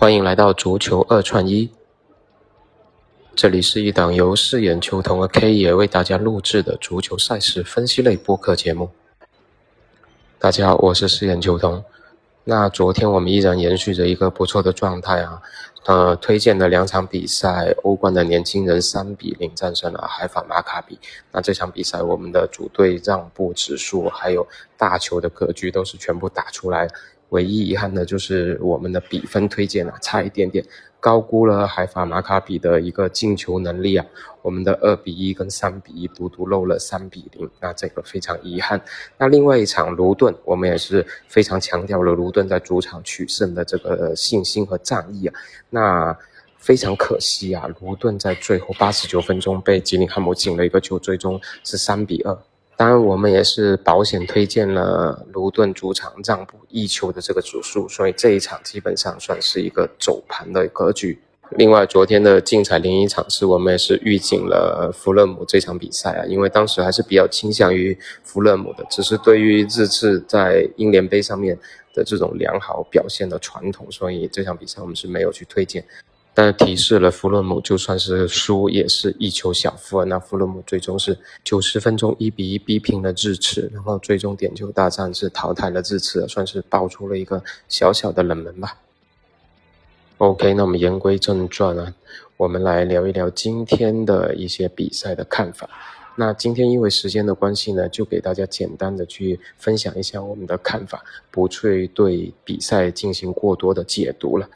欢迎来到足球二串一，这里是一档由四眼球童和 K 爷为大家录制的足球赛事分析类播客节目。大家好，我是四眼球童。那昨天我们依然延续着一个不错的状态啊，呃，推荐的两场比赛，欧冠的年轻人三比零战胜了海法马卡比。那这场比赛我们的主队让步指数还有大球的格局都是全部打出来。唯一遗憾的就是我们的比分推荐啊，差一点点高估了海法马卡比的一个进球能力啊。我们的二比一跟三比一独独漏了三比零，那这个非常遗憾。那另外一场卢顿，我们也是非常强调了卢顿在主场取胜的这个信心和战意啊。那非常可惜啊，卢顿在最后八十九分钟被吉林汉姆进了一个球，最终是三比二。当然，我们也是保险推荐了卢顿主场让步一球的这个指数，所以这一场基本上算是一个走盘的格局。另外，昨天的竞彩零一场次，我们也是预警了弗勒姆这场比赛啊，因为当时还是比较倾向于弗勒姆的，只是对于日次在英联杯上面的这种良好表现的传统，所以这场比赛我们是没有去推荐。但提示了弗洛姆，就算是输也是一球小负。那弗洛姆最终是九十分钟一比一逼平了智齿，然后最终点球大战是淘汰了智齿，算是爆出了一个小小的冷门吧。OK，那我们言归正传啊，我们来聊一聊今天的一些比赛的看法。那今天因为时间的关系呢，就给大家简单的去分享一下我们的看法，不去对比赛进行过多的解读了。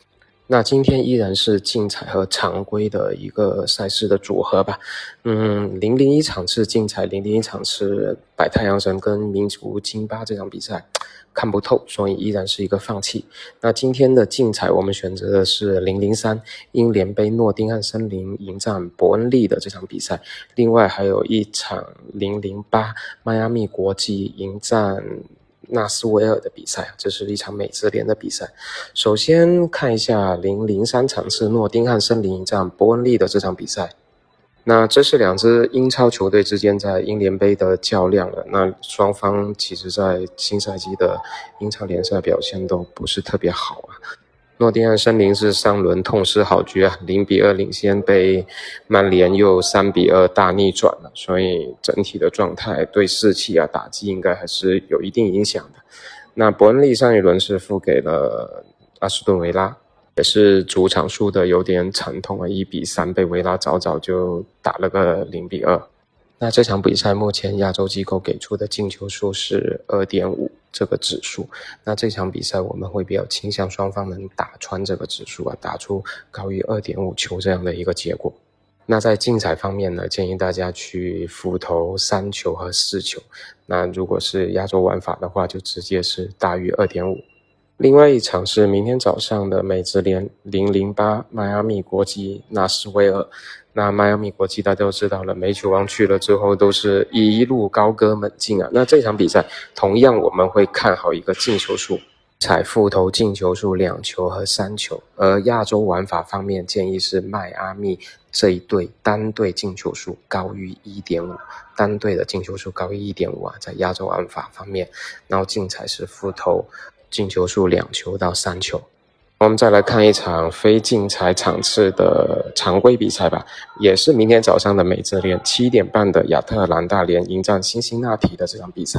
那今天依然是竞彩和常规的一个赛事的组合吧，嗯，零零一场次竞彩，零零一场次摆太阳神跟民族金巴这场比赛看不透，所以依然是一个放弃。那今天的竞彩我们选择的是零零三英联杯诺丁汉森林迎战伯恩利的这场比赛，另外还有一场零零八迈阿密国际迎战。纳斯维尔的比赛，这是一场美职联的比赛。首先看一下零零三场次诺丁汉森林迎战伯恩利的这场比赛。那这是两支英超球队之间在英联杯的较量了。那双方其实在新赛季的英超联赛表现都不是特别好啊。诺丁汉森林是上轮痛失好局啊，零比二领先，被曼联又三比二大逆转了，所以整体的状态对士气啊打击应该还是有一定影响的。那伯恩利上一轮是负给了阿斯顿维拉，也是主场输的有点惨痛啊，一比三被维拉早早就打了个零比二。那这场比赛目前亚洲机构给出的进球数是二点五这个指数。那这场比赛我们会比较倾向双方能打穿这个指数啊，打出高于二点五球这样的一个结果。那在竞彩方面呢，建议大家去复投三球和四球。那如果是亚洲玩法的话，就直接是大于二点五。另外一场是明天早上的美职联零零八迈阿密国际纳斯维尔。那迈阿密国际大家都知道了，梅球王去了之后都是一路高歌猛进啊。那这场比赛同样我们会看好一个进球数，彩复投进球数两球和三球。而亚洲玩法方面建议是迈阿密这一队单队进球数高于一点五，单队的进球数高于一点五啊，在亚洲玩法方面，然后竞彩是复投进球数两球到三球。我们再来看一场非竞彩场次的常规比赛吧，也是明天早上的美职联七点半的亚特兰大联迎战辛辛那提的这场比赛。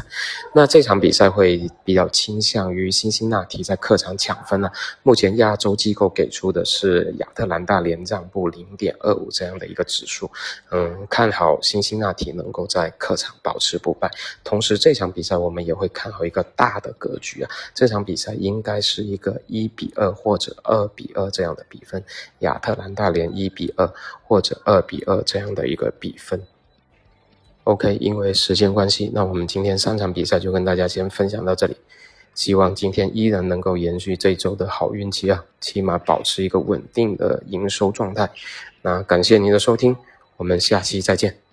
那这场比赛会比较倾向于辛辛那提在客场抢分呢。目前亚洲机构给出的是亚特兰大联让步零点二五这样的一个指数，嗯，看好辛辛那提能够在客场保持不败。同时这场比赛我们也会看好一个大的格局啊，这场比赛应该是一个一比二或。或者二比二这样的比分，亚特兰大连一比二或者二比二这样的一个比分。OK，因为时间关系，那我们今天三场比赛就跟大家先分享到这里。希望今天依然能够延续这周的好运气啊，起码保持一个稳定的营收状态。那感谢您的收听，我们下期再见。